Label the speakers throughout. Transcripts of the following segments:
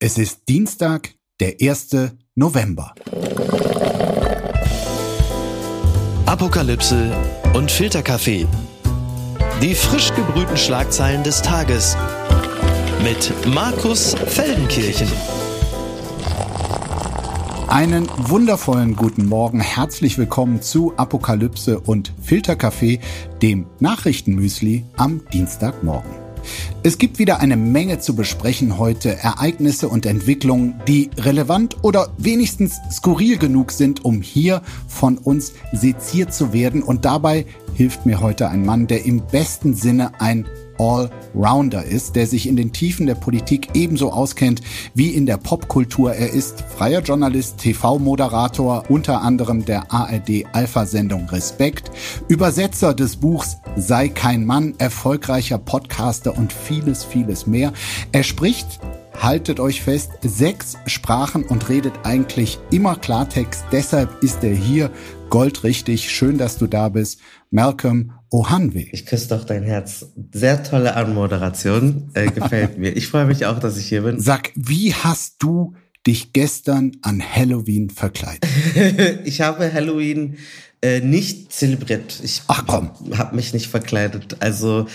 Speaker 1: Es ist Dienstag, der 1. November.
Speaker 2: Apokalypse und Filterkaffee. Die frisch gebrühten Schlagzeilen des Tages mit Markus Feldenkirchen.
Speaker 1: Einen wundervollen guten Morgen. Herzlich willkommen zu Apokalypse und Filterkaffee, dem Nachrichtenmüsli am Dienstagmorgen. Es gibt wieder eine Menge zu besprechen heute, Ereignisse und Entwicklungen, die relevant oder wenigstens skurril genug sind, um hier von uns seziert zu werden. Und dabei hilft mir heute ein Mann, der im besten Sinne ein Allrounder ist, der sich in den Tiefen der Politik ebenso auskennt wie in der Popkultur. Er ist freier Journalist, TV-Moderator, unter anderem der ARD-Alpha-Sendung Respekt, Übersetzer des Buchs Sei kein Mann, erfolgreicher Podcaster und vieles, vieles mehr. Er spricht haltet euch fest, sechs Sprachen und redet eigentlich immer Klartext. Deshalb ist er hier goldrichtig. Schön, dass du da bist. Malcolm Ohanwe.
Speaker 3: Ich küsse doch dein Herz. Sehr tolle Anmoderation. Äh, gefällt mir. Ich freue mich auch, dass ich hier bin.
Speaker 1: Sag, wie hast du dich gestern an Halloween verkleidet?
Speaker 3: ich habe Halloween äh, nicht zelebriert. Ich
Speaker 1: Ach komm.
Speaker 3: habe mich nicht verkleidet. Also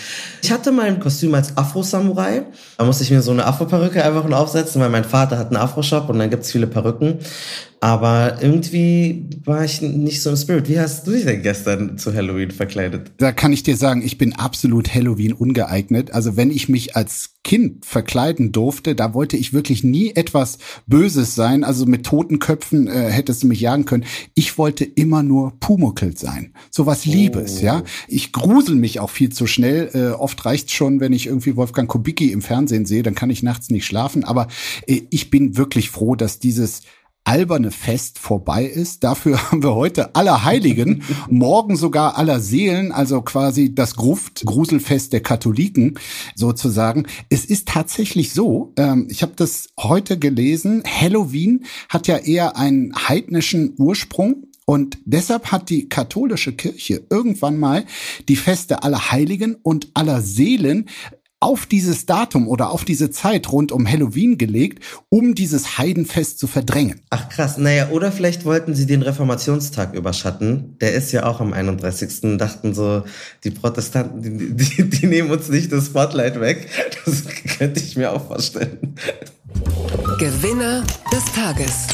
Speaker 3: ich hatte mein Kostüm als Afro-Samurai. Da musste ich mir so eine Afro-Perücke einfach nur aufsetzen, weil mein Vater hat einen Afro-Shop und dann gibt's viele Perücken. Aber irgendwie war ich nicht so im Spirit. Wie hast du dich denn gestern zu Halloween verkleidet?
Speaker 1: Da kann ich dir sagen, ich bin absolut Halloween ungeeignet. Also wenn ich mich als Kind verkleiden durfte, da wollte ich wirklich nie etwas Böses sein. Also mit toten Köpfen äh, hättest du mich jagen können. Ich wollte immer nur Pumuckl sein. So was Liebes, oh. ja. Ich grusel mich auch viel zu schnell. Äh, oft reicht's schon, wenn ich irgendwie Wolfgang Kubicki im Fernsehen sehe, dann kann ich nachts nicht schlafen. Aber äh, ich bin wirklich froh, dass dieses alberne Fest vorbei ist. Dafür haben wir heute aller Heiligen, morgen sogar aller Seelen, also quasi das Gruft-Gruselfest der Katholiken sozusagen. Es ist tatsächlich so, ähm, ich habe das heute gelesen, Halloween hat ja eher einen heidnischen Ursprung. Und deshalb hat die katholische Kirche irgendwann mal die Feste aller Heiligen und aller Seelen auf dieses Datum oder auf diese Zeit rund um Halloween gelegt, um dieses Heidenfest zu verdrängen.
Speaker 3: Ach krass, naja, oder vielleicht wollten sie den Reformationstag überschatten. Der ist ja auch am 31. dachten so, die Protestanten, die, die, die nehmen uns nicht das Spotlight weg. Das könnte ich mir auch vorstellen.
Speaker 2: Gewinner des Tages.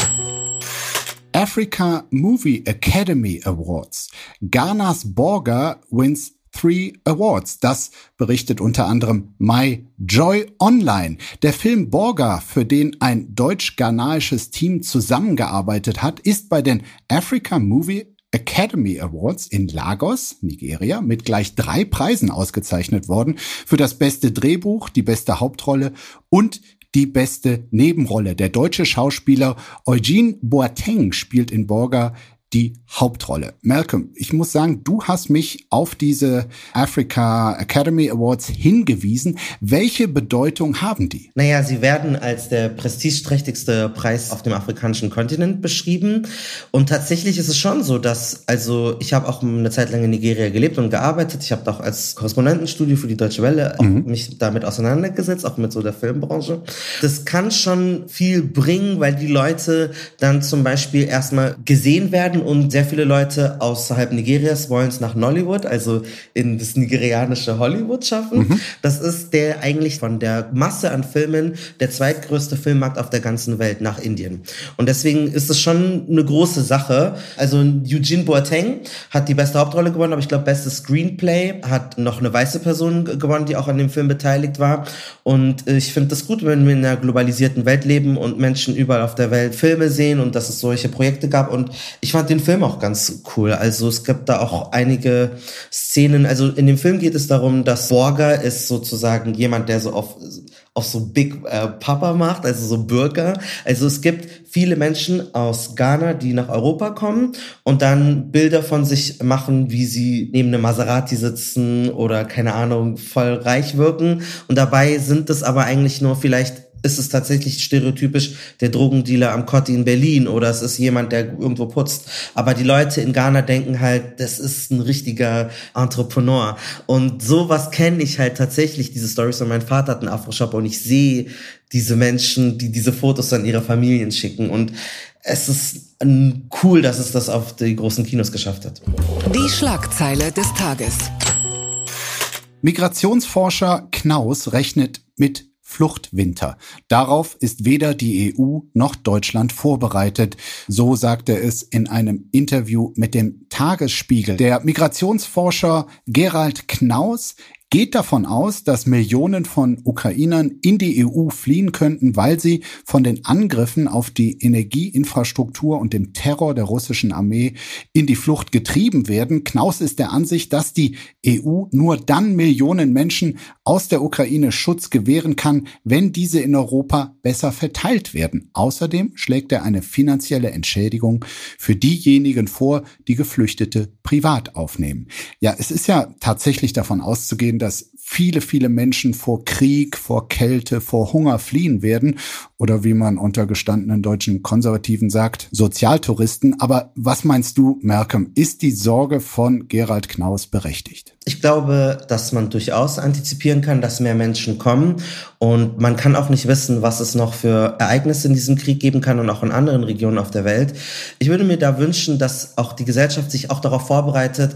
Speaker 1: Africa Movie Academy Awards. Ghana's Borger wins Three Awards. Das berichtet unter anderem My Joy Online. Der Film Borga, für den ein deutsch-ghanaisches Team zusammengearbeitet hat, ist bei den Africa Movie Academy Awards in Lagos, Nigeria, mit gleich drei Preisen ausgezeichnet worden. Für das beste Drehbuch, die beste Hauptrolle und die beste Nebenrolle. Der deutsche Schauspieler Eugene Boateng spielt in Borga die Hauptrolle. Malcolm, ich muss sagen, du hast mich auf diese Africa Academy Awards hingewiesen. Welche Bedeutung haben die?
Speaker 3: Naja, sie werden als der prestigeträchtigste Preis auf dem afrikanischen Kontinent beschrieben. Und tatsächlich ist es schon so, dass, also ich habe auch eine Zeit lang in Nigeria gelebt und gearbeitet. Ich habe auch als Korrespondentenstudio für die Deutsche Welle mhm. mich damit auseinandergesetzt, auch mit so der Filmbranche. Das kann schon viel bringen, weil die Leute dann zum Beispiel erstmal gesehen werden werden und sehr viele Leute außerhalb Nigerias wollen es nach Nollywood, also in das nigerianische Hollywood schaffen. Mhm. Das ist der eigentlich von der Masse an Filmen der zweitgrößte Filmmarkt auf der ganzen Welt nach Indien. Und deswegen ist es schon eine große Sache. Also Eugene Boateng hat die beste Hauptrolle gewonnen, aber ich glaube, bestes Screenplay hat noch eine weiße Person gewonnen, die auch an dem Film beteiligt war. Und ich finde das gut, wenn wir in einer globalisierten Welt leben und Menschen überall auf der Welt Filme sehen und dass es solche Projekte gab. Und ich fand den Film auch ganz cool. Also es gibt da auch einige Szenen. Also in dem Film geht es darum, dass Borger ist sozusagen jemand, der so auf auf so Big äh, Papa macht, also so Bürger. Also es gibt viele Menschen aus Ghana, die nach Europa kommen und dann Bilder von sich machen, wie sie neben einem Maserati sitzen oder keine Ahnung, voll reich wirken. Und dabei sind es aber eigentlich nur vielleicht ist es tatsächlich stereotypisch der Drogendealer am Kotti in Berlin oder es ist jemand, der irgendwo putzt. Aber die Leute in Ghana denken halt, das ist ein richtiger Entrepreneur. Und sowas kenne ich halt tatsächlich, diese Stories. Und mein Vater hat einen Afro-Shop und ich sehe diese Menschen, die diese Fotos an ihre Familien schicken. Und es ist cool, dass es das auf die großen Kinos geschafft hat.
Speaker 2: Die Schlagzeile des Tages.
Speaker 1: Migrationsforscher Knaus rechnet mit Fluchtwinter. Darauf ist weder die EU noch Deutschland vorbereitet. So sagte es in einem Interview mit dem Tagesspiegel. Der Migrationsforscher Gerald Knaus geht davon aus, dass Millionen von Ukrainern in die EU fliehen könnten, weil sie von den Angriffen auf die Energieinfrastruktur und dem Terror der russischen Armee in die Flucht getrieben werden. Knaus ist der Ansicht, dass die EU nur dann Millionen Menschen aus der Ukraine Schutz gewähren kann, wenn diese in Europa besser verteilt werden. Außerdem schlägt er eine finanzielle Entschädigung für diejenigen vor, die Geflüchtete privat aufnehmen. Ja, es ist ja tatsächlich davon auszugehen, dass viele, viele Menschen vor Krieg, vor Kälte, vor Hunger fliehen werden oder wie man unter gestandenen deutschen Konservativen sagt, Sozialtouristen. Aber was meinst du, Malcolm, ist die Sorge von Gerald Knaus berechtigt?
Speaker 3: Ich glaube, dass man durchaus antizipieren kann, dass mehr Menschen kommen und man kann auch nicht wissen, was es noch für Ereignisse in diesem Krieg geben kann und auch in anderen Regionen auf der Welt. Ich würde mir da wünschen, dass auch die Gesellschaft sich auch darauf vorbereitet,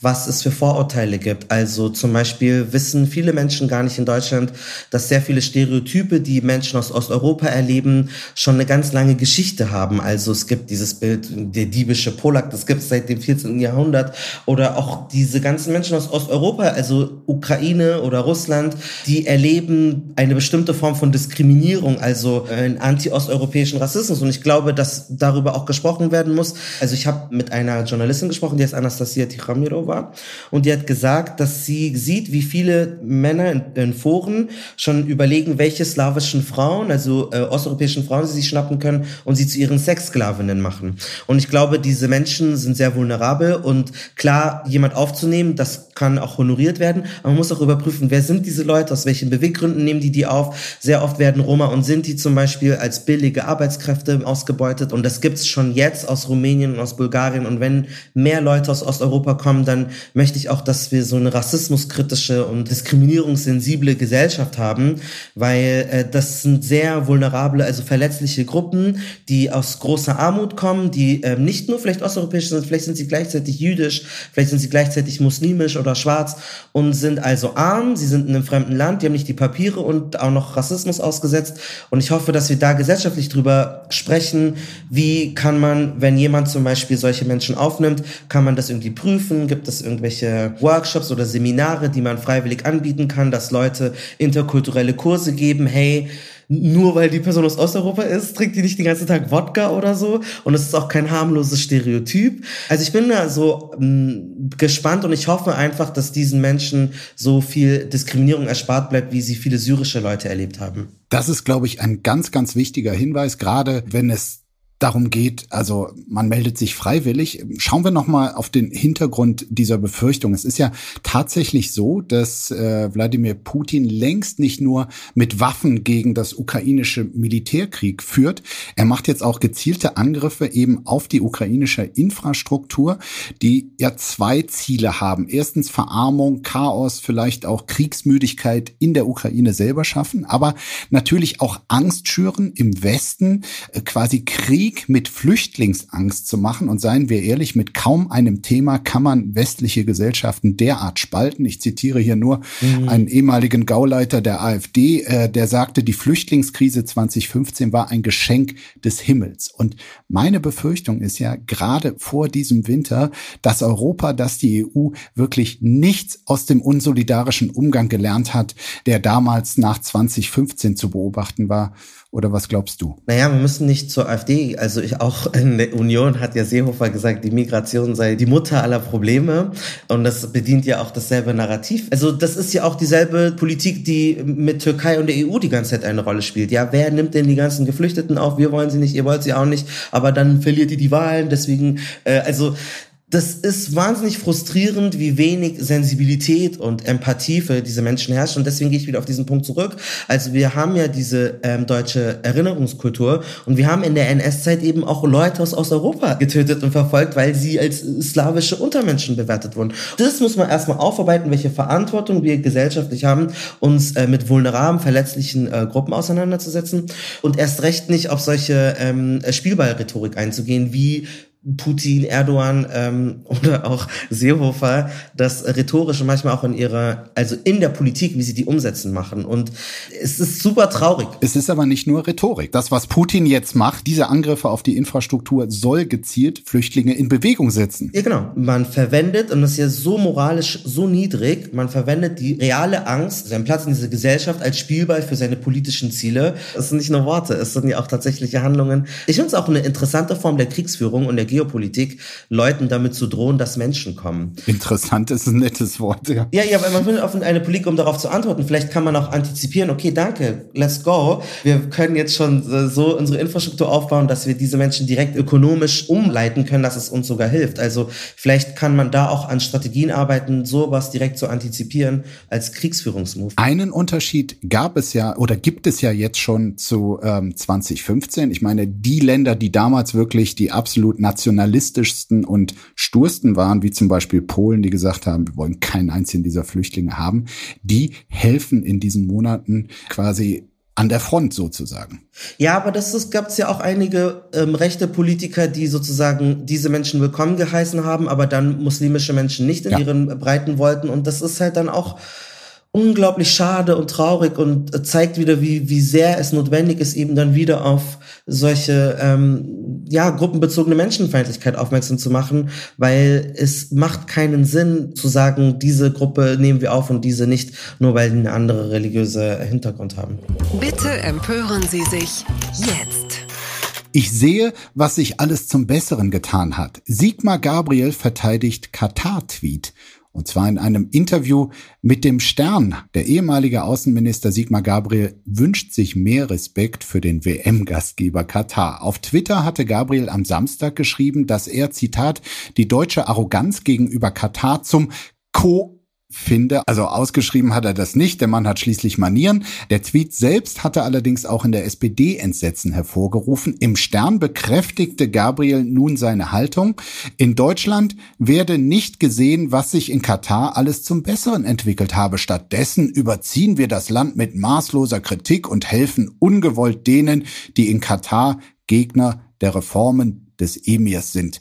Speaker 3: was es für Vorurteile gibt. Also zum Beispiel wissen viele Menschen gar nicht in Deutschland, dass sehr viele Stereotype, die Menschen aus Osteuropa erleben, schon eine ganz lange Geschichte haben. Also es gibt dieses Bild, der diebische Polak, das gibt es seit dem 14. Jahrhundert. Oder auch diese ganzen Menschen aus Osteuropa, also Ukraine oder Russland, die erleben eine bestimmte Form von Diskriminierung, also einen anti-osteuropäischen Rassismus. Und ich glaube, dass darüber auch gesprochen werden muss. Also ich habe mit einer Journalistin gesprochen, die heißt Anastasia Tichamirova. Und die hat gesagt, dass sie sieht, wie viele Männer in, in Foren schon überlegen, welche slawischen Frauen, also äh, osteuropäischen Frauen, sie sich schnappen können und sie zu ihren Sexsklavinnen machen. Und ich glaube, diese Menschen sind sehr vulnerabel und klar, jemand aufzunehmen, das kann auch honoriert werden, aber man muss auch überprüfen, wer sind diese Leute, aus welchen Beweggründen nehmen die die auf. Sehr oft werden Roma und Sinti zum Beispiel als billige Arbeitskräfte ausgebeutet. Und das gibt's schon jetzt aus Rumänien und aus Bulgarien. Und wenn mehr Leute aus Osteuropa kommen, dann möchte ich auch, dass wir so eine rassismuskritische und diskriminierungssensible Gesellschaft haben, weil äh, das sind sehr vulnerable, also verletzliche Gruppen, die aus großer Armut kommen, die äh, nicht nur vielleicht osteuropäisch sind, vielleicht sind sie gleichzeitig jüdisch, vielleicht sind sie gleichzeitig muslimisch oder schwarz und sind also arm, sie sind in einem fremden Land, die haben nicht die Papiere und auch noch Rassismus ausgesetzt. Und ich hoffe, dass wir da gesellschaftlich drüber sprechen, wie kann man, wenn jemand zum Beispiel solche Menschen aufnimmt, kann man das irgendwie prüfen, gibt es irgendwelche Workshops oder Seminare, die man freiwillig anbieten kann, dass Leute interkulturelle Kurse geben, hey, nur weil die Person aus Osteuropa ist, trinkt die nicht den ganzen Tag Wodka oder so. Und es ist auch kein harmloses Stereotyp. Also ich bin da so mh, mm, gespannt und ich hoffe einfach, dass diesen Menschen so viel Diskriminierung erspart bleibt, wie sie viele syrische Leute erlebt haben.
Speaker 1: Das ist, glaube ich, ein ganz, ganz wichtiger Hinweis, gerade wenn es darum geht, also man meldet sich freiwillig. Schauen wir noch mal auf den Hintergrund dieser Befürchtung. Es ist ja tatsächlich so, dass äh, Wladimir Putin längst nicht nur mit Waffen gegen das ukrainische Militärkrieg führt. Er macht jetzt auch gezielte Angriffe eben auf die ukrainische Infrastruktur, die ja zwei Ziele haben. Erstens Verarmung, Chaos, vielleicht auch Kriegsmüdigkeit in der Ukraine selber schaffen, aber natürlich auch Angst schüren im Westen, äh, quasi Krieg Krieg mit Flüchtlingsangst zu machen. Und seien wir ehrlich, mit kaum einem Thema kann man westliche Gesellschaften derart spalten. Ich zitiere hier nur mhm. einen ehemaligen Gauleiter der AfD, äh, der sagte, die Flüchtlingskrise 2015 war ein Geschenk des Himmels. Und meine Befürchtung ist ja gerade vor diesem Winter, dass Europa, dass die EU wirklich nichts aus dem unsolidarischen Umgang gelernt hat, der damals nach 2015 zu beobachten war. Oder was glaubst du?
Speaker 3: Naja, wir müssen nicht zur AfD. Also ich auch in der Union hat ja Seehofer gesagt, die Migration sei die Mutter aller Probleme. Und das bedient ja auch dasselbe Narrativ. Also das ist ja auch dieselbe Politik, die mit Türkei und der EU die ganze Zeit eine Rolle spielt. Ja, wer nimmt denn die ganzen Geflüchteten auf? Wir wollen sie nicht, ihr wollt sie auch nicht. Aber dann verliert ihr die Wahlen. Deswegen, äh, also das ist wahnsinnig frustrierend, wie wenig Sensibilität und Empathie für diese Menschen herrscht. Und deswegen gehe ich wieder auf diesen Punkt zurück. Also wir haben ja diese ähm, deutsche Erinnerungskultur und wir haben in der NS-Zeit eben auch Leute aus Osteuropa getötet und verfolgt, weil sie als slawische Untermenschen bewertet wurden. Das muss man erstmal aufarbeiten, welche Verantwortung wir gesellschaftlich haben, uns äh, mit vulnerablen, verletzlichen äh, Gruppen auseinanderzusetzen und erst recht nicht auf solche ähm, Spielballrhetorik einzugehen, wie Putin, Erdogan ähm, oder auch Seehofer das rhetorische manchmal auch in ihrer, also in der Politik, wie sie die umsetzen machen. Und es ist super traurig.
Speaker 1: Es ist aber nicht nur Rhetorik. Das, was Putin jetzt macht, diese Angriffe auf die Infrastruktur, soll gezielt Flüchtlinge in Bewegung setzen.
Speaker 3: Ja, genau. Man verwendet, und das ist ja so moralisch so niedrig, man verwendet die reale Angst, seinen Platz in dieser Gesellschaft als Spielball für seine politischen Ziele. Es sind nicht nur Worte, es sind ja auch tatsächliche Handlungen. Ich finde es auch eine interessante Form der Kriegsführung und der Geopolitik, Leuten damit zu drohen, dass Menschen kommen.
Speaker 1: Interessant ist ein nettes Wort, ja.
Speaker 3: Ja, ja, weil man will auf eine Politik, um darauf zu antworten. Vielleicht kann man auch antizipieren, okay, danke, let's go. Wir können jetzt schon so unsere Infrastruktur aufbauen, dass wir diese Menschen direkt ökonomisch umleiten können, dass es uns sogar hilft. Also vielleicht kann man da auch an Strategien arbeiten, sowas direkt zu antizipieren als Kriegsführungsmove.
Speaker 1: Einen Unterschied gab es ja oder gibt es ja jetzt schon zu ähm, 2015. Ich meine, die Länder, die damals wirklich die absolut nationalen nationalistischsten und stursten waren, wie zum Beispiel Polen, die gesagt haben, wir wollen keinen einzigen dieser Flüchtlinge haben, die helfen in diesen Monaten quasi an der Front sozusagen.
Speaker 3: Ja, aber das gab es ja auch einige ähm, rechte Politiker, die sozusagen diese Menschen willkommen geheißen haben, aber dann muslimische Menschen nicht in ja. ihren Breiten wollten. Und das ist halt dann auch unglaublich schade und traurig und zeigt wieder, wie, wie sehr es notwendig ist, eben dann wieder auf solche ähm, ja, gruppenbezogene Menschenfeindlichkeit aufmerksam zu machen, weil es macht keinen Sinn zu sagen, diese Gruppe nehmen wir auf und diese nicht, nur weil die eine andere religiöse Hintergrund haben.
Speaker 2: Bitte empören Sie sich jetzt.
Speaker 1: Ich sehe, was sich alles zum Besseren getan hat. Sigmar Gabriel verteidigt Katar-Tweet. Und zwar in einem Interview mit dem Stern. Der ehemalige Außenminister Sigmar Gabriel wünscht sich mehr Respekt für den WM-Gastgeber Katar. Auf Twitter hatte Gabriel am Samstag geschrieben, dass er, Zitat, die deutsche Arroganz gegenüber Katar zum Co finde. Also ausgeschrieben hat er das nicht. Der Mann hat schließlich Manieren. Der Tweet selbst hatte allerdings auch in der SPD Entsetzen hervorgerufen. Im Stern bekräftigte Gabriel nun seine Haltung. In Deutschland werde nicht gesehen, was sich in Katar alles zum Besseren entwickelt habe. Stattdessen überziehen wir das Land mit maßloser Kritik und helfen ungewollt denen, die in Katar Gegner der Reformen des Emirs sind.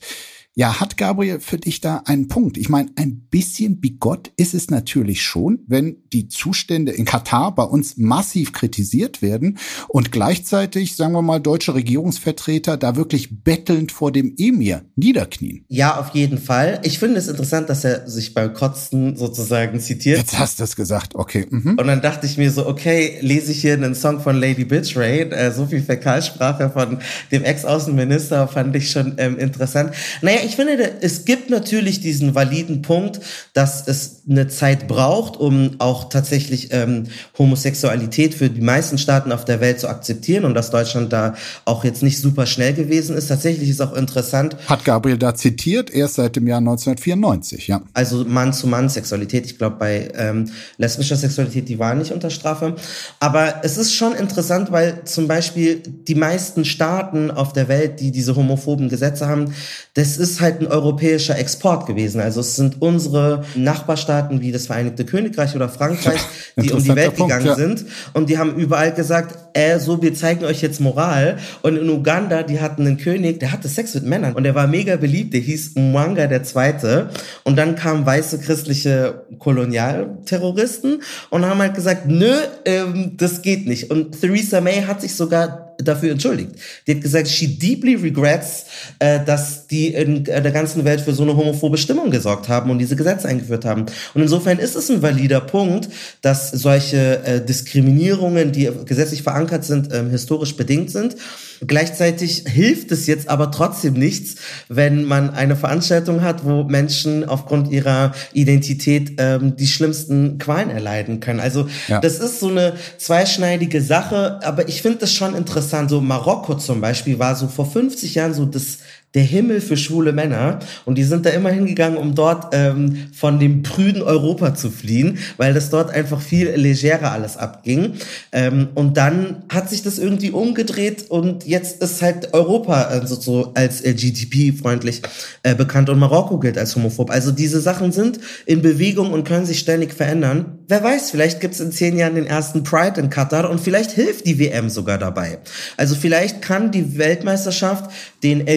Speaker 1: Ja, hat Gabriel für dich da einen Punkt? Ich meine, ein bisschen bigott ist es natürlich schon, wenn die Zustände in Katar bei uns massiv kritisiert werden und gleichzeitig, sagen wir mal, deutsche Regierungsvertreter da wirklich bettelnd vor dem Emir niederknien.
Speaker 3: Ja, auf jeden Fall. Ich finde es interessant, dass er sich beim Kotzen sozusagen zitiert.
Speaker 1: Jetzt hast du es gesagt, okay.
Speaker 3: Mhm. Und dann dachte ich mir so, okay, lese ich hier einen Song von Lady Bitch Ray, äh, so viel Fäkalsprache von dem Ex-Außenminister fand ich schon ähm, interessant. Naja, ich finde, es gibt natürlich diesen validen Punkt, dass es eine Zeit braucht, um auch tatsächlich ähm, Homosexualität für die meisten Staaten auf der Welt zu akzeptieren und dass Deutschland da auch jetzt nicht super schnell gewesen ist. Tatsächlich ist auch interessant.
Speaker 1: Hat Gabriel da zitiert, erst seit dem Jahr 1994, ja.
Speaker 3: Also Mann-zu-Mann-Sexualität. Ich glaube, bei ähm, lesbischer Sexualität, die war nicht unter Strafe. Aber es ist schon interessant, weil zum Beispiel die meisten Staaten auf der Welt, die diese homophoben Gesetze haben, das ist halt ein europäischer Export gewesen. Also es sind unsere Nachbarstaaten wie das Vereinigte Königreich oder Frankreich, die um die Welt Punkt, gegangen ja. sind. Und die haben überall gesagt, äh, so, wir zeigen euch jetzt Moral. Und in Uganda, die hatten einen König, der hatte Sex mit Männern. Und der war mega beliebt, der hieß Mwanga der Zweite. Und dann kamen weiße christliche Kolonialterroristen und haben halt gesagt, nö, ähm, das geht nicht. Und Theresa May hat sich sogar dafür entschuldigt. Die hat gesagt, she deeply regrets, äh, dass die in der ganzen Welt für so eine homophobe Stimmung gesorgt haben und diese Gesetze eingeführt haben. Und insofern ist es ein valider Punkt, dass solche äh, Diskriminierungen, die gesetzlich verankert sind, ähm, historisch bedingt sind. Gleichzeitig hilft es jetzt aber trotzdem nichts, wenn man eine Veranstaltung hat, wo Menschen aufgrund ihrer Identität ähm, die schlimmsten Qualen erleiden können. Also ja. das ist so eine zweischneidige Sache, aber ich finde das schon interessant. So Marokko zum Beispiel war so vor 50 Jahren so das der Himmel für schwule Männer. Und die sind da immer hingegangen, um dort ähm, von dem prüden Europa zu fliehen, weil das dort einfach viel legerer alles abging. Ähm, und dann hat sich das irgendwie umgedreht und jetzt ist halt Europa also so als LGTB-freundlich äh, bekannt und Marokko gilt als homophob. Also diese Sachen sind in Bewegung und können sich ständig verändern. Wer weiß, vielleicht gibt es in zehn Jahren den ersten Pride in Katar und vielleicht hilft die WM sogar dabei. Also vielleicht kann die Weltmeisterschaft den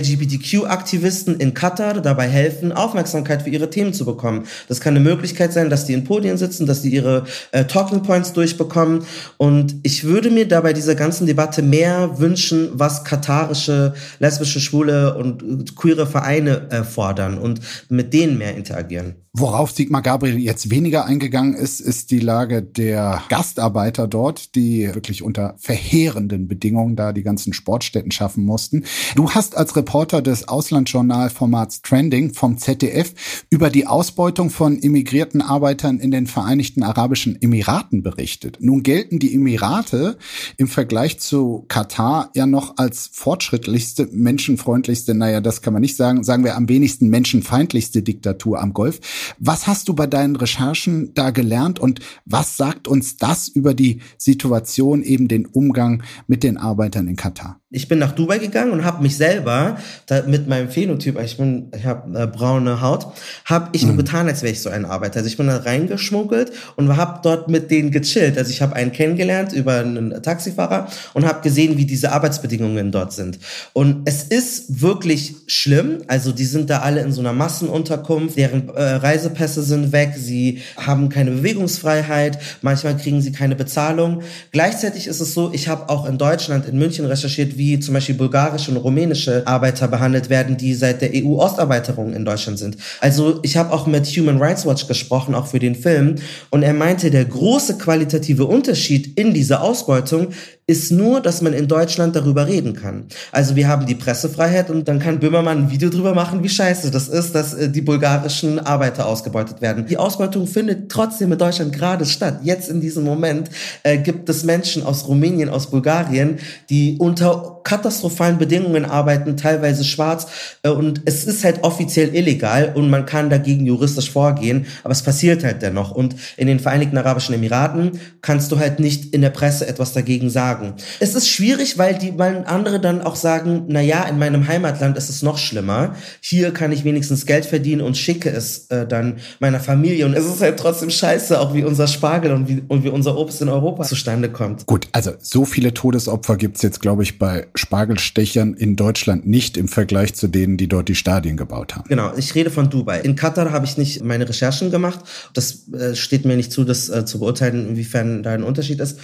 Speaker 3: LGBTQ-Aktivisten in Katar dabei helfen, Aufmerksamkeit für ihre Themen zu bekommen. Das kann eine Möglichkeit sein, dass die in Podien sitzen, dass die ihre äh, Talking Points durchbekommen. Und ich würde mir dabei dieser ganzen Debatte mehr wünschen, was katarische, lesbische, schwule und äh, queere Vereine äh, fordern und mit denen mehr interagieren.
Speaker 1: Worauf Sigmar Gabriel jetzt weniger eingegangen ist, ist die Lage der Gastarbeiter dort, die wirklich unter verheerenden Bedingungen da die ganzen Sportstätten schaffen mussten. Du hast als Reporter des Auslandsjournalformats Trending vom ZDF über die Ausbeutung von immigrierten Arbeitern in den Vereinigten Arabischen Emiraten berichtet. Nun gelten die Emirate im Vergleich zu Katar ja noch als fortschrittlichste, menschenfreundlichste, naja, das kann man nicht sagen, sagen wir am wenigsten menschenfeindlichste Diktatur am Golf. Was hast du bei deinen Recherchen da gelernt und was sagt uns das über die Situation, eben den Umgang mit den Arbeitern in Katar?
Speaker 3: Ich bin nach Dubai gegangen und habe mich selber da, mit meinem Phänotyp, ich bin, ich habe äh, braune Haut, habe ich mhm. nur getan, als wäre ich so ein Arbeiter. Also ich bin da reingeschmuggelt und habe dort mit denen gechillt. Also ich habe einen kennengelernt über einen Taxifahrer und habe gesehen, wie diese Arbeitsbedingungen dort sind. Und es ist wirklich schlimm. Also die sind da alle in so einer Massenunterkunft, deren äh, Reisepässe sind weg, sie haben keine Bewegungsfreiheit, manchmal kriegen sie keine Bezahlung. Gleichzeitig ist es so, ich habe auch in Deutschland, in München recherchiert, wie zum Beispiel bulgarische und rumänische Arbeiter behandelt werden, die seit der EU-Osterweiterung in Deutschland sind. Also ich habe auch mit Human Rights Watch gesprochen, auch für den Film, und er meinte, der große qualitative Unterschied in dieser Ausbeutung ist nur, dass man in Deutschland darüber reden kann. Also wir haben die Pressefreiheit und dann kann Böhmermann ein Video drüber machen, wie scheiße das ist, dass äh, die bulgarischen Arbeiter ausgebeutet werden. Die Ausbeutung findet trotzdem in Deutschland gerade statt. Jetzt in diesem Moment äh, gibt es Menschen aus Rumänien, aus Bulgarien, die unter katastrophalen Bedingungen arbeiten, teilweise schwarz. Äh, und es ist halt offiziell illegal und man kann dagegen juristisch vorgehen, aber es passiert halt dennoch. Und in den Vereinigten Arabischen Emiraten kannst du halt nicht in der Presse etwas dagegen sagen. Es ist schwierig, weil die, weil andere dann auch sagen, na ja, in meinem Heimatland ist es noch schlimmer. Hier kann ich wenigstens Geld verdienen und schicke es äh, dann meiner Familie. Und es ist halt trotzdem scheiße, auch wie unser Spargel und wie, und wie unser Obst in Europa zustande kommt.
Speaker 1: Gut, also so viele Todesopfer gibt's jetzt, glaube ich, bei Spargelstechern in Deutschland nicht im Vergleich zu denen, die dort die Stadien gebaut haben.
Speaker 3: Genau, ich rede von Dubai. In Katar habe ich nicht meine Recherchen gemacht. Das äh, steht mir nicht zu, das äh, zu beurteilen, inwiefern da ein Unterschied ist.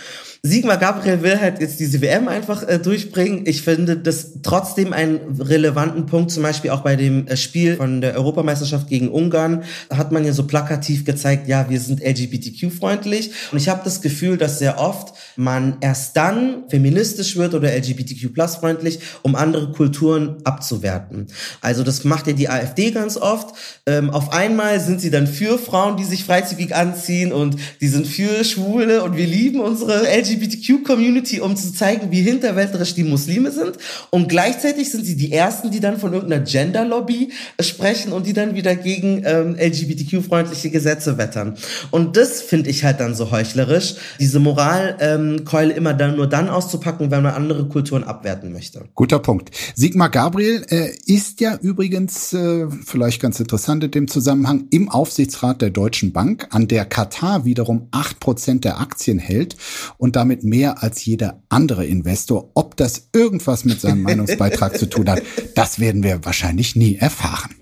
Speaker 3: Sigmar Gabriel will halt jetzt diese WM einfach äh, durchbringen. Ich finde das trotzdem einen relevanten Punkt, zum Beispiel auch bei dem äh, Spiel von der Europameisterschaft gegen Ungarn, hat man ja so plakativ gezeigt, ja, wir sind LGBTQ-freundlich. Und ich habe das Gefühl, dass sehr oft man erst dann feministisch wird oder LGBTQ-plus-freundlich, um andere Kulturen abzuwerten. Also das macht ja die AfD ganz oft. Ähm, auf einmal sind sie dann für Frauen, die sich freizügig anziehen und die sind für Schwule und wir lieben unsere LGBT LGBTQ-Community, um zu zeigen, wie hinterwäldlerisch die Muslime sind. Und gleichzeitig sind sie die Ersten, die dann von irgendeiner Gender-Lobby sprechen und die dann wieder gegen ähm, LGBTQ-freundliche Gesetze wettern. Und das finde ich halt dann so heuchlerisch, diese Moralkeule ähm, immer dann nur dann auszupacken, wenn man andere Kulturen abwerten möchte.
Speaker 1: Guter Punkt. Sigmar Gabriel äh, ist ja übrigens, äh, vielleicht ganz interessant in dem Zusammenhang, im Aufsichtsrat der Deutschen Bank, an der Katar wiederum acht Prozent der Aktien hält und damit mehr als jeder andere Investor. Ob das irgendwas mit seinem Meinungsbeitrag zu tun hat, das werden wir wahrscheinlich nie erfahren.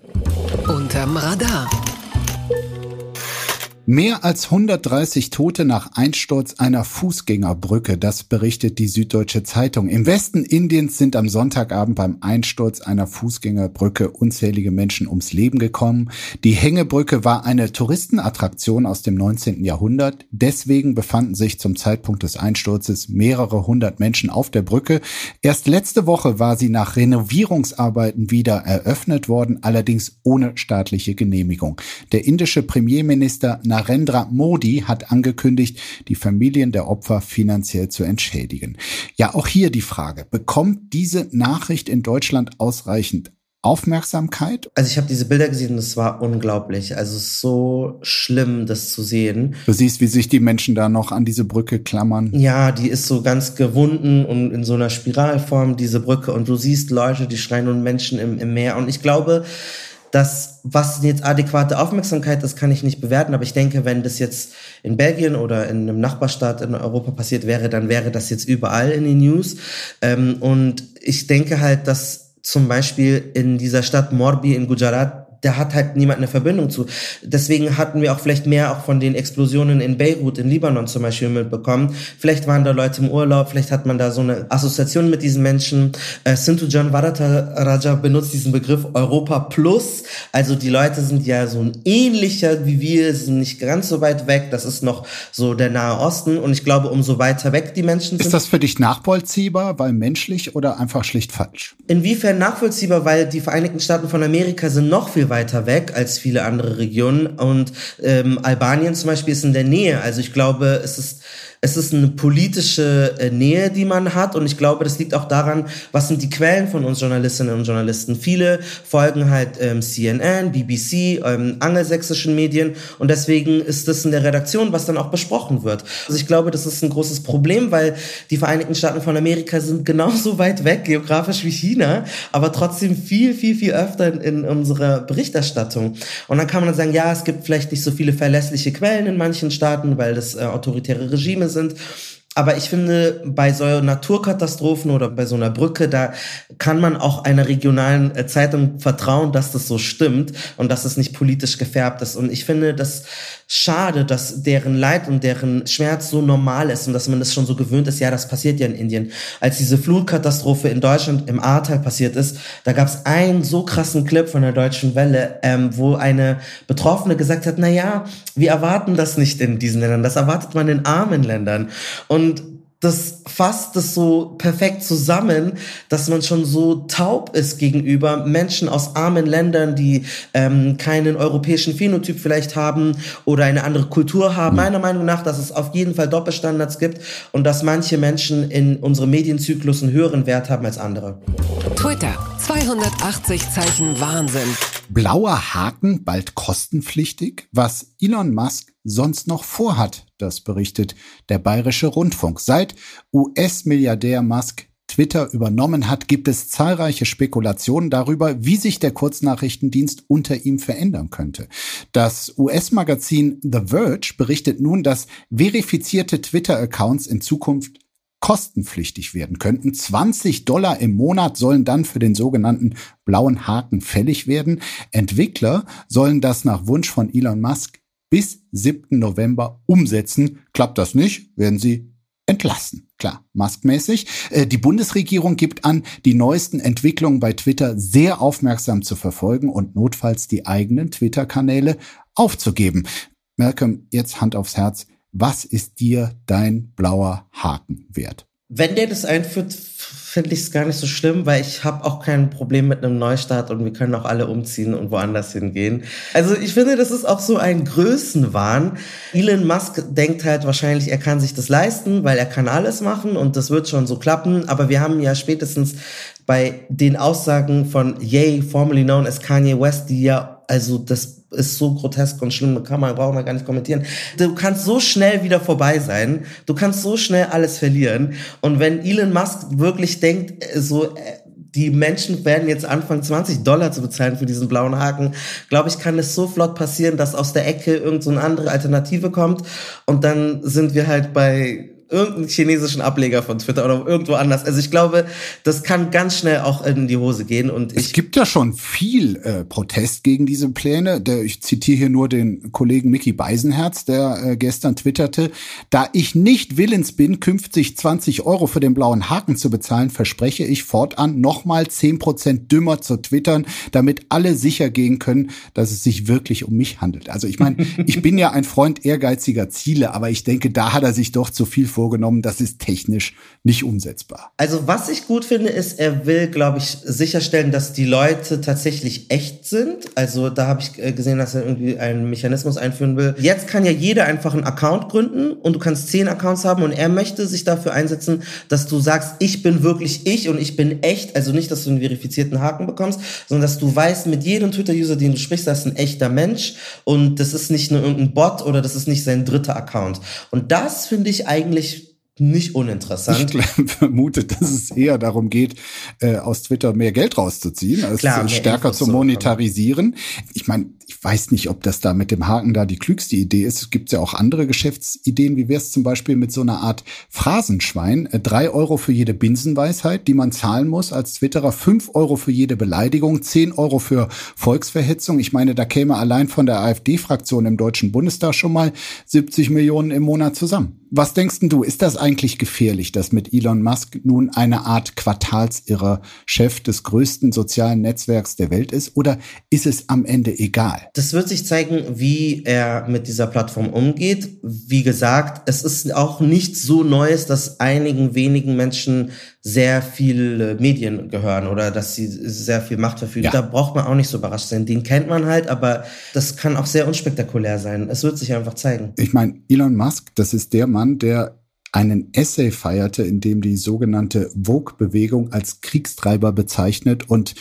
Speaker 2: Unterm Radar.
Speaker 1: Mehr als 130 Tote nach Einsturz einer Fußgängerbrücke, das berichtet die Süddeutsche Zeitung. Im Westen Indiens sind am Sonntagabend beim Einsturz einer Fußgängerbrücke unzählige Menschen ums Leben gekommen. Die Hängebrücke war eine Touristenattraktion aus dem 19. Jahrhundert. Deswegen befanden sich zum Zeitpunkt des Einsturzes mehrere hundert Menschen auf der Brücke. Erst letzte Woche war sie nach Renovierungsarbeiten wieder eröffnet worden, allerdings ohne staatliche Genehmigung. Der indische Premierminister Narendra Modi hat angekündigt, die Familien der Opfer finanziell zu entschädigen. Ja, auch hier die Frage, bekommt diese Nachricht in Deutschland ausreichend Aufmerksamkeit?
Speaker 3: Also ich habe diese Bilder gesehen und es war unglaublich. Also so schlimm, das zu sehen.
Speaker 1: Du siehst, wie sich die Menschen da noch an diese Brücke klammern.
Speaker 3: Ja, die ist so ganz gewunden und in so einer Spiralform, diese Brücke. Und du siehst Leute, die schreien und Menschen im, im Meer. Und ich glaube, dass was jetzt adäquate Aufmerksamkeit ist, kann ich nicht bewerten, aber ich denke, wenn das jetzt in Belgien oder in einem Nachbarstaat in Europa passiert wäre, dann wäre das jetzt überall in den News. Ähm, und ich denke halt, dass zum Beispiel in dieser Stadt Morbi in Gujarat da hat halt niemand eine Verbindung zu. Deswegen hatten wir auch vielleicht mehr auch von den Explosionen in Beirut, in Libanon zum Beispiel mitbekommen. Vielleicht waren da Leute im Urlaub, vielleicht hat man da so eine Assoziation mit diesen Menschen. Äh, Sintu John Varata Raja benutzt diesen Begriff Europa Plus. Also die Leute sind ja so ein ähnlicher wie wir, sind nicht ganz so weit weg. Das ist noch so der Nahe Osten. Und ich glaube, umso weiter weg die Menschen sind.
Speaker 1: Ist das für dich nachvollziehbar, weil menschlich oder einfach schlicht falsch?
Speaker 3: Inwiefern nachvollziehbar, weil die Vereinigten Staaten von Amerika sind noch viel weiter weg als viele andere Regionen und ähm, Albanien zum Beispiel ist in der Nähe. Also ich glaube, es ist es ist eine politische äh, Nähe, die man hat und ich glaube, das liegt auch daran, was sind die Quellen von uns Journalistinnen und Journalisten. Viele folgen halt ähm, CNN, BBC, ähm, angelsächsischen Medien und deswegen ist das in der Redaktion, was dann auch besprochen wird. Also ich glaube, das ist ein großes Problem, weil die Vereinigten Staaten von Amerika sind genauso weit weg geografisch wie China, aber trotzdem viel, viel, viel öfter in, in unserer Berichterstattung. Und dann kann man dann sagen, ja, es gibt vielleicht nicht so viele verlässliche Quellen in manchen Staaten, weil das äh, autoritäre Regime sind. Aber ich finde, bei so Naturkatastrophen oder bei so einer Brücke, da kann man auch einer regionalen äh, Zeitung vertrauen, dass das so stimmt und dass es nicht politisch gefärbt ist. Und ich finde das schade, dass deren Leid und deren Schmerz so normal ist und dass man das schon so gewöhnt ist. Ja, das passiert ja in Indien. Als diese Flutkatastrophe in Deutschland im Ahrtal passiert ist, da gab es einen so krassen Clip von der Deutschen Welle, ähm, wo eine Betroffene gesagt hat, na ja, wir erwarten das nicht in diesen Ländern, das erwartet man in armen Ländern. Und das fasst es so perfekt zusammen, dass man schon so taub ist gegenüber Menschen aus armen Ländern, die ähm, keinen europäischen Phänotyp vielleicht haben oder eine andere Kultur haben. Mhm. Meiner Meinung nach, dass es auf jeden Fall Doppelstandards gibt und dass manche Menschen in unserem Medienzyklus einen höheren Wert haben als andere.
Speaker 2: Twitter, 280 Zeichen Wahnsinn.
Speaker 1: Blauer Haken bald kostenpflichtig, was Elon Musk sonst noch vorhat, das berichtet der Bayerische Rundfunk. Seit US-Milliardär Musk Twitter übernommen hat, gibt es zahlreiche Spekulationen darüber, wie sich der Kurznachrichtendienst unter ihm verändern könnte. Das US-Magazin The Verge berichtet nun, dass verifizierte Twitter-Accounts in Zukunft kostenpflichtig werden könnten. 20 Dollar im Monat sollen dann für den sogenannten blauen Haken fällig werden. Entwickler sollen das nach Wunsch von Elon Musk bis 7. November umsetzen. Klappt das nicht, werden sie entlassen. Klar, maskmäßig. Äh, die Bundesregierung gibt an, die neuesten Entwicklungen bei Twitter sehr aufmerksam zu verfolgen und notfalls die eigenen Twitter-Kanäle aufzugeben. Malcolm, jetzt Hand aufs Herz. Was ist dir dein blauer Haken wert?
Speaker 3: Wenn der das einführt, finde ich es gar nicht so schlimm, weil ich habe auch kein Problem mit einem Neustart und wir können auch alle umziehen und woanders hingehen. Also ich finde, das ist auch so ein Größenwahn. Elon Musk denkt halt wahrscheinlich, er kann sich das leisten, weil er kann alles machen und das wird schon so klappen. Aber wir haben ja spätestens bei den Aussagen von Ye, formerly known as Kanye West, die ja, also das ist so grotesk und schlimm, kann man, brauchen wir gar nicht kommentieren. Du kannst so schnell wieder vorbei sein, du kannst so schnell alles verlieren. Und wenn Elon Musk wirklich denkt, äh, so, äh, die Menschen werden jetzt anfangen, 20 Dollar zu bezahlen für diesen blauen Haken, glaube ich, kann es so flott passieren, dass aus der Ecke irgendeine so andere Alternative kommt und dann sind wir halt bei irgendeinen chinesischen Ableger von Twitter oder irgendwo anders. Also ich glaube, das kann ganz schnell auch in die Hose gehen. Und
Speaker 1: es gibt ja schon viel äh, Protest gegen diese Pläne. Der, ich zitiere hier nur den Kollegen Mickey Beisenherz, der äh, gestern twitterte, da ich nicht willens bin, künftig 20 Euro für den blauen Haken zu bezahlen, verspreche ich fortan nochmal 10% dümmer zu twittern, damit alle sicher gehen können, dass es sich wirklich um mich handelt. Also ich meine, ich bin ja ein Freund ehrgeiziger Ziele, aber ich denke, da hat er sich doch zu viel vor vorgenommen. Das ist technisch nicht umsetzbar.
Speaker 3: Also was ich gut finde, ist, er will, glaube ich, sicherstellen, dass die Leute tatsächlich echt sind. Also da habe ich äh, gesehen, dass er irgendwie einen Mechanismus einführen will. Jetzt kann ja jeder einfach einen Account gründen und du kannst zehn Accounts haben und er möchte sich dafür einsetzen, dass du sagst, ich bin wirklich ich und ich bin echt. Also nicht, dass du einen verifizierten Haken bekommst, sondern dass du weißt, mit jedem Twitter-User, den du sprichst, das ist ein echter Mensch und das ist nicht nur irgendein Bot oder das ist nicht sein dritter Account. Und das finde ich eigentlich nicht uninteressant.
Speaker 1: Ich vermute, dass es eher darum geht, äh, aus Twitter mehr Geld rauszuziehen, als Klar, stärker zu monetarisieren. Ich meine, ich weiß nicht, ob das da mit dem Haken da die klügste Idee ist. Es gibt ja auch andere Geschäftsideen. Wie wäre es zum Beispiel mit so einer Art Phrasenschwein? Äh, drei Euro für jede Binsenweisheit, die man zahlen muss als Twitterer, fünf Euro für jede Beleidigung, zehn Euro für Volksverhetzung. Ich meine, da käme allein von der AfD-Fraktion im Deutschen Bundestag schon mal 70 Millionen im Monat zusammen. Was denkst du, ist das eigentlich gefährlich, dass mit Elon Musk nun eine Art quartalsirrer Chef des größten sozialen Netzwerks der Welt ist? Oder ist es am Ende egal?
Speaker 3: Das wird sich zeigen, wie er mit dieser Plattform umgeht. Wie gesagt, es ist auch nichts so Neues, dass einigen wenigen Menschen sehr viele Medien gehören oder dass sie sehr viel Macht verfügen. Ja. Da braucht man auch nicht so überrascht sein. Den kennt man halt, aber das kann auch sehr unspektakulär sein. Es wird sich einfach zeigen.
Speaker 1: Ich meine, Elon Musk, das ist der Mann, der einen Essay feierte, in dem die sogenannte Vogue-Bewegung als Kriegstreiber bezeichnet und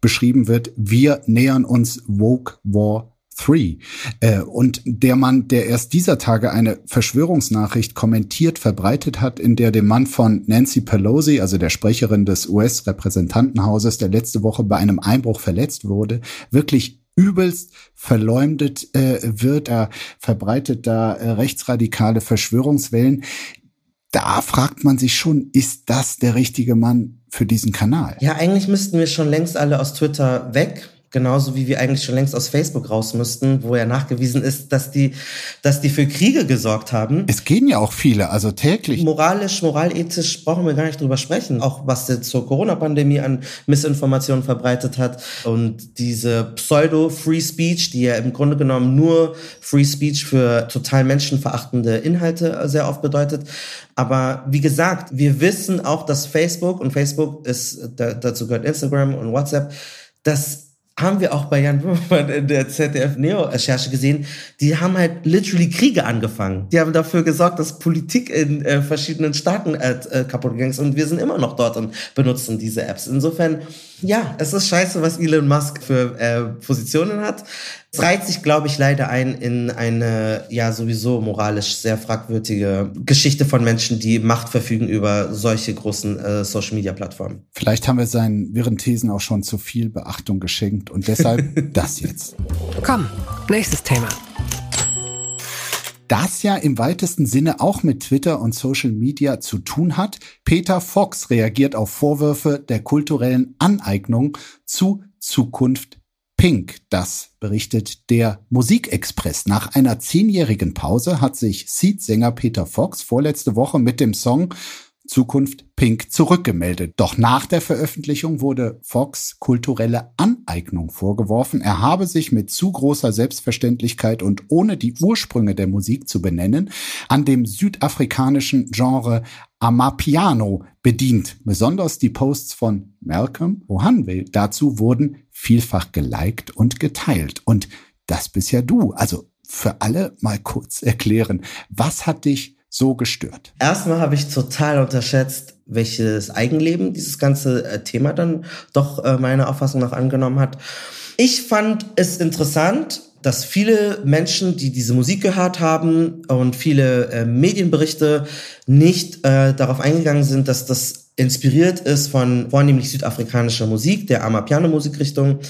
Speaker 1: beschrieben wird, wir nähern uns Woke War Three. Äh, und der Mann, der erst dieser Tage eine Verschwörungsnachricht kommentiert, verbreitet hat, in der dem Mann von Nancy Pelosi, also der Sprecherin des US-Repräsentantenhauses, der letzte Woche bei einem Einbruch verletzt wurde, wirklich übelst verleumdet äh, wird. Er verbreitet da äh, rechtsradikale Verschwörungswellen. Da fragt man sich schon, ist das der richtige Mann für diesen Kanal?
Speaker 3: Ja, eigentlich müssten wir schon längst alle aus Twitter weg Genauso wie wir eigentlich schon längst aus Facebook raus müssten, wo ja nachgewiesen ist, dass die, dass die für Kriege gesorgt haben.
Speaker 1: Es gehen ja auch viele, also täglich.
Speaker 3: Moralisch, moralethisch brauchen wir gar nicht drüber sprechen. Auch was jetzt zur Corona-Pandemie an Missinformationen verbreitet hat und diese Pseudo-Free Speech, die ja im Grunde genommen nur Free Speech für total menschenverachtende Inhalte sehr oft bedeutet. Aber wie gesagt, wir wissen auch, dass Facebook und Facebook ist, dazu gehört Instagram und WhatsApp, dass haben wir auch bei Jan Böhmermann in der ZDF-Neo-Recherche gesehen, die haben halt literally Kriege angefangen. Die haben dafür gesorgt, dass Politik in äh, verschiedenen Staaten äh, äh, kaputt gegangen ist und wir sind immer noch dort und benutzen diese Apps. Insofern, ja, es ist scheiße, was Elon Musk für äh, Positionen hat. Es reiht sich, glaube ich, leider ein in eine ja sowieso moralisch sehr fragwürdige Geschichte von Menschen, die Macht verfügen über solche großen äh, Social-Media-Plattformen.
Speaker 1: Vielleicht haben wir seinen wirren Thesen auch schon zu viel Beachtung geschenkt und deshalb das jetzt.
Speaker 2: Komm, nächstes Thema
Speaker 1: das ja im weitesten Sinne auch mit Twitter und Social Media zu tun hat. Peter Fox reagiert auf Vorwürfe der kulturellen Aneignung zu Zukunft Pink. Das berichtet der Musikexpress. Nach einer zehnjährigen Pause hat sich Seed-Sänger Peter Fox vorletzte Woche mit dem Song Zukunft Pink zurückgemeldet. Doch nach der Veröffentlichung wurde Fox kulturelle Aneignung vorgeworfen. Er habe sich mit zu großer Selbstverständlichkeit und ohne die Ursprünge der Musik zu benennen an dem südafrikanischen Genre Amapiano bedient. Besonders die Posts von Malcolm Ohanwe dazu wurden vielfach geliked und geteilt. Und das bist ja du. Also für alle mal kurz erklären, was hat dich so gestört?
Speaker 3: Erstmal habe ich total unterschätzt, welches Eigenleben dieses ganze äh, Thema dann doch äh, meiner Auffassung nach angenommen hat. Ich fand es interessant, dass viele Menschen, die diese Musik gehört haben und viele äh, Medienberichte nicht äh, darauf eingegangen sind, dass das inspiriert ist von vornehmlich südafrikanischer Musik, der Amapiano-Musikrichtung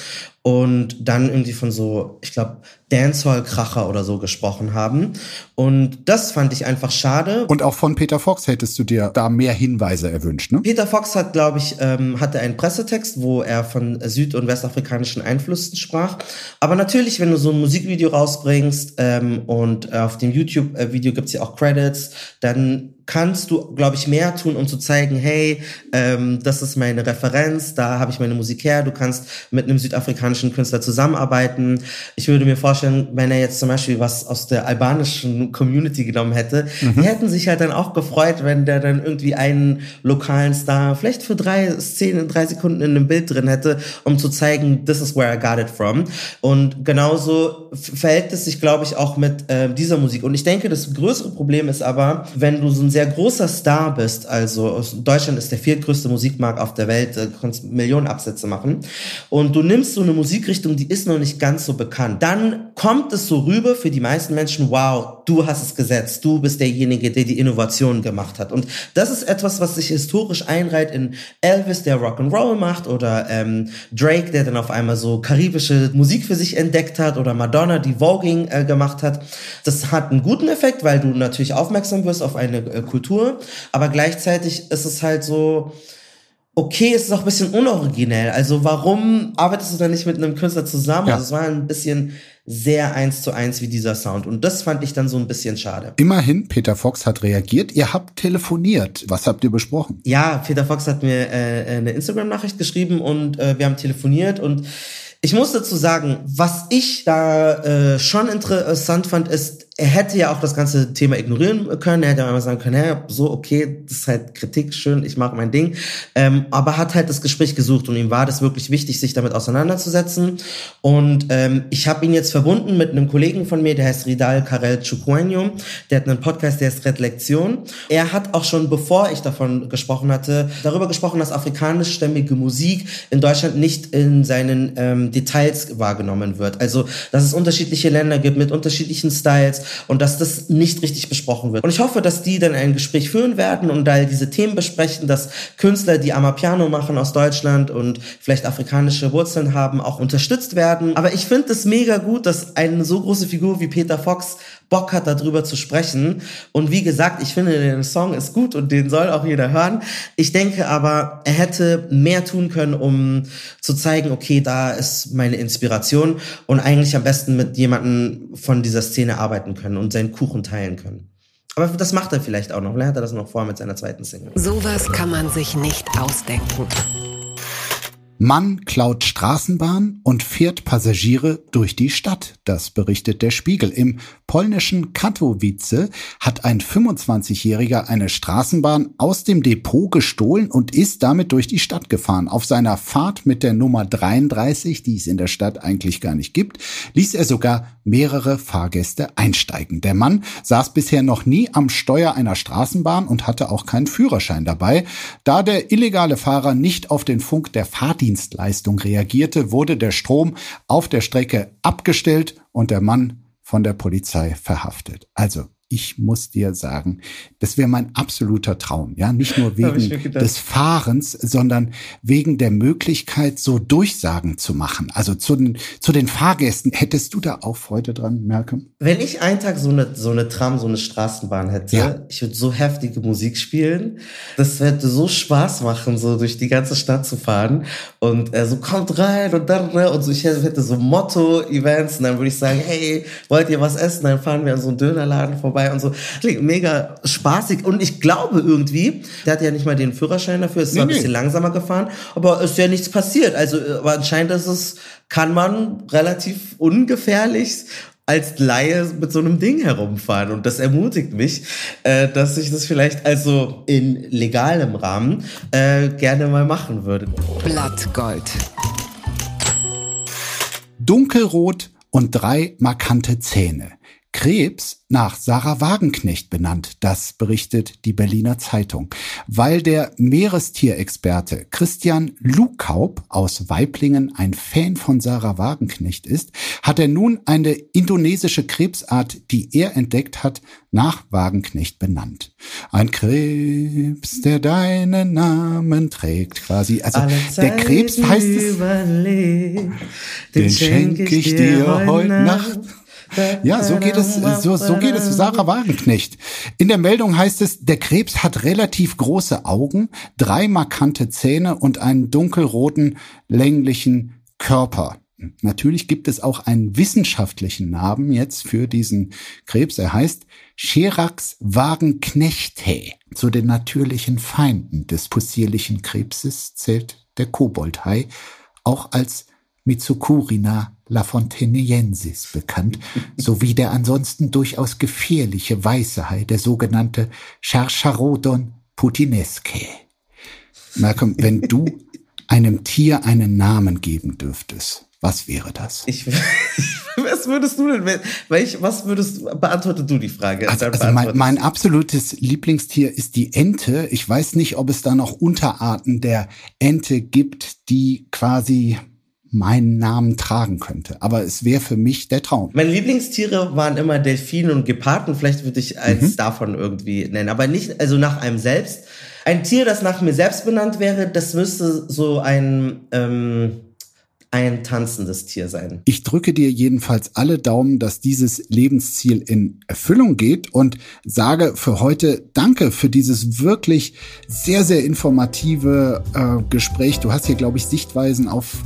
Speaker 3: und dann irgendwie von so, ich glaube, Dancehall-Kracher oder so gesprochen haben. Und das fand ich einfach schade.
Speaker 1: Und auch von Peter Fox hättest du dir da mehr Hinweise erwünscht, ne?
Speaker 3: Peter Fox hat, glaube ich, ähm, hatte einen Pressetext, wo er von süd- und westafrikanischen Einflüssen sprach. Aber natürlich, wenn du so ein Musikvideo rausbringst ähm, und auf dem YouTube-Video gibt's ja auch Credits, dann kannst du, glaube ich, mehr tun, um zu zeigen, hey, ähm, das ist meine Referenz, da habe ich meine Musik her. Du kannst mit einem südafrikanischen afrikanischen Künstler zusammenarbeiten. Ich würde mir vorstellen, wenn er jetzt zum Beispiel was aus der albanischen Community genommen hätte, mhm. die hätten sich halt dann auch gefreut, wenn der dann irgendwie einen lokalen Star vielleicht für drei Szenen, drei Sekunden in einem Bild drin hätte, um zu zeigen, this is where I got it from. Und genauso verhält es sich, glaube ich, auch mit äh, dieser Musik. Und ich denke, das größere Problem ist aber, wenn du so ein sehr großer Star bist, also Deutschland ist der viertgrößte Musikmarkt auf der Welt, kannst Millionen Absätze machen, und du nimmst so eine Musikrichtung, die ist noch nicht ganz so bekannt, dann kommt es so rüber für die meisten Menschen, wow, du hast es gesetzt, du bist derjenige, der die Innovation gemacht hat. Und das ist etwas, was sich historisch einreiht in Elvis, der Rock'n'Roll macht, oder ähm, Drake, der dann auf einmal so karibische Musik für sich entdeckt hat, oder Madonna, die Voging äh, gemacht hat. Das hat einen guten Effekt, weil du natürlich aufmerksam wirst auf eine äh, Kultur, aber gleichzeitig ist es halt so, okay, es ist auch ein bisschen unoriginell. Also warum arbeitest du da nicht mit einem Künstler zusammen? Ja. Also es war ein bisschen sehr eins zu eins wie dieser Sound. Und das fand ich dann so ein bisschen schade.
Speaker 1: Immerhin, Peter Fox hat reagiert. Ihr habt telefoniert. Was habt ihr besprochen?
Speaker 3: Ja, Peter Fox hat mir äh, eine Instagram-Nachricht geschrieben und äh, wir haben telefoniert und ich muss dazu sagen, was ich da äh, schon interessant fand, ist, er hätte ja auch das ganze Thema ignorieren können. Er hätte ja einmal sagen können, ja, so, okay, das ist halt Kritik, schön, ich mache mein Ding. Ähm, aber hat halt das Gespräch gesucht und ihm war das wirklich wichtig, sich damit auseinanderzusetzen. Und ähm, ich habe ihn jetzt verbunden mit einem Kollegen von mir, der heißt Ridal Karel Chukwuenyo. Der hat einen Podcast, der ist Red Lektion. Er hat auch schon, bevor ich davon gesprochen hatte, darüber gesprochen, dass afrikanischstämmige Musik in Deutschland nicht in seinen ähm, Details wahrgenommen wird. Also, dass es unterschiedliche Länder gibt mit unterschiedlichen Styles und dass das nicht richtig besprochen wird. Und ich hoffe, dass die dann ein Gespräch führen werden und da diese Themen besprechen, dass Künstler, die Amapiano machen aus Deutschland und vielleicht afrikanische Wurzeln haben, auch unterstützt werden. Aber ich finde es mega gut, dass eine so große Figur wie Peter Fox Bock hat, darüber zu sprechen. Und wie gesagt, ich finde, der Song ist gut und den soll auch jeder hören. Ich denke aber, er hätte mehr tun können, um zu zeigen, okay, da ist meine Inspiration und eigentlich am besten mit jemandem von dieser Szene arbeiten können und seinen Kuchen teilen können. Aber das macht er vielleicht auch noch. Vielleicht hat er das noch vor mit seiner zweiten Single.
Speaker 2: Sowas kann man sich nicht ausdenken.
Speaker 1: Mann klaut Straßenbahn und fährt Passagiere durch die Stadt. Das berichtet der Spiegel. Im polnischen Katowice hat ein 25-Jähriger eine Straßenbahn aus dem Depot gestohlen und ist damit durch die Stadt gefahren. Auf seiner Fahrt mit der Nummer 33, die es in der Stadt eigentlich gar nicht gibt, ließ er sogar mehrere Fahrgäste einsteigen. Der Mann saß bisher noch nie am Steuer einer Straßenbahn und hatte auch keinen Führerschein dabei. Da der illegale Fahrer nicht auf den Funk der Fahrdienst Fahrdienstleistung reagierte, wurde der Strom auf der Strecke abgestellt und der Mann von der Polizei verhaftet. Also ich muss dir sagen, das wäre mein absoluter Traum. Ja, nicht nur wegen des Fahrens, sondern wegen der Möglichkeit, so Durchsagen zu machen. Also zu den, zu den Fahrgästen. Hättest du da auch Freude dran, Malcolm?
Speaker 3: Wenn ich einen Tag so eine, so eine Tram, so eine Straßenbahn hätte, ja. ich würde so heftige Musik spielen. Das hätte so Spaß machen, so durch die ganze Stadt zu fahren. Und äh, so kommt rein und dann, und so, ich hätte so Motto-Events und dann würde ich sagen, hey, wollt ihr was essen? Dann fahren wir an so einen Dönerladen vorbei vorbei und so. Klingt mega spaßig. Und ich glaube irgendwie, der hat ja nicht mal den Führerschein dafür, ist zwar nee, ein bisschen nee. langsamer gefahren, aber ist ja nichts passiert. Also, aber anscheinend ist es, kann man relativ ungefährlich als Laie mit so einem Ding herumfahren. Und das ermutigt mich, äh, dass ich das vielleicht also in legalem Rahmen äh, gerne mal machen würde.
Speaker 2: Blattgold.
Speaker 1: Dunkelrot und drei markante Zähne. Krebs nach Sarah Wagenknecht benannt. Das berichtet die Berliner Zeitung. Weil der Meerestierexperte Christian Lukaub aus Weiblingen ein Fan von Sarah Wagenknecht ist, hat er nun eine indonesische Krebsart, die er entdeckt hat, nach Wagenknecht benannt. Ein Krebs, der deinen Namen trägt, quasi. Also der Krebs heißt es. Den schenke ich dir heute Nacht. Ja, so geht es, so, so geht es Sarah Wagenknecht. In der Meldung heißt es, der Krebs hat relativ große Augen, drei markante Zähne und einen dunkelroten, länglichen Körper. Natürlich gibt es auch einen wissenschaftlichen Namen jetzt für diesen Krebs. Er heißt Cherax wagenknechte. Zu den natürlichen Feinden des possierlichen Krebses zählt der Koboldhai, auch als Mitsukurina lafontaineensis bekannt, sowie der ansonsten durchaus gefährliche weiße Hai, der sogenannte Charcharodon putinescae. Malcolm, wenn du einem Tier einen Namen geben dürftest, was wäre das?
Speaker 3: Ich, was würdest du denn, welch, was würdest, beantworte du die Frage?
Speaker 1: Also, also mein, mein absolutes Lieblingstier ist die Ente. Ich weiß nicht, ob es da noch Unterarten der Ente gibt, die quasi meinen Namen tragen könnte. Aber es wäre für mich der Traum.
Speaker 3: Meine Lieblingstiere waren immer Delfine und Geparden. Vielleicht würde ich eins mhm. davon irgendwie nennen. Aber nicht, also nach einem selbst. Ein Tier, das nach mir selbst benannt wäre, das müsste so ein, ähm, ein tanzendes Tier sein.
Speaker 1: Ich drücke dir jedenfalls alle Daumen, dass dieses Lebensziel in Erfüllung geht und sage für heute Danke für dieses wirklich sehr, sehr informative äh, Gespräch. Du hast hier, glaube ich, Sichtweisen auf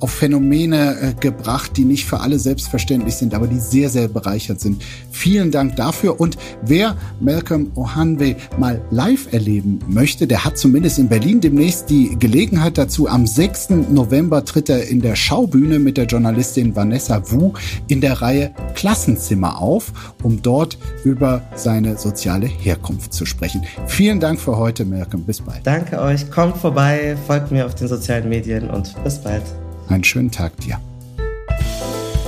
Speaker 1: auf Phänomene äh, gebracht, die nicht für alle selbstverständlich sind, aber die sehr, sehr bereichert sind. Vielen Dank dafür. Und wer Malcolm Ohanwe mal live erleben möchte, der hat zumindest in Berlin demnächst die Gelegenheit dazu. Am 6. November tritt er in der Schaubühne mit der Journalistin Vanessa Wu in der Reihe Klassenzimmer auf, um dort über seine soziale Herkunft zu sprechen. Vielen Dank für heute, Malcolm. Bis bald.
Speaker 3: Danke euch. Kommt vorbei, folgt mir auf den sozialen Medien und bis bald.
Speaker 1: Einen schönen Tag dir.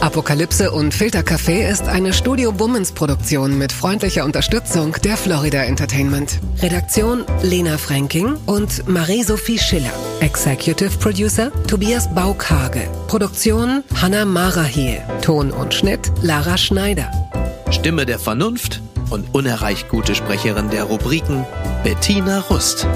Speaker 2: Apokalypse und Filtercafé ist eine Studio Bummens Produktion mit freundlicher Unterstützung der Florida Entertainment. Redaktion Lena Fränking und Marie-Sophie Schiller. Executive Producer Tobias Baukage. Produktion Hanna Marahiel. Ton und Schnitt Lara Schneider.
Speaker 4: Stimme der Vernunft und unerreicht gute Sprecherin der Rubriken Bettina Rust.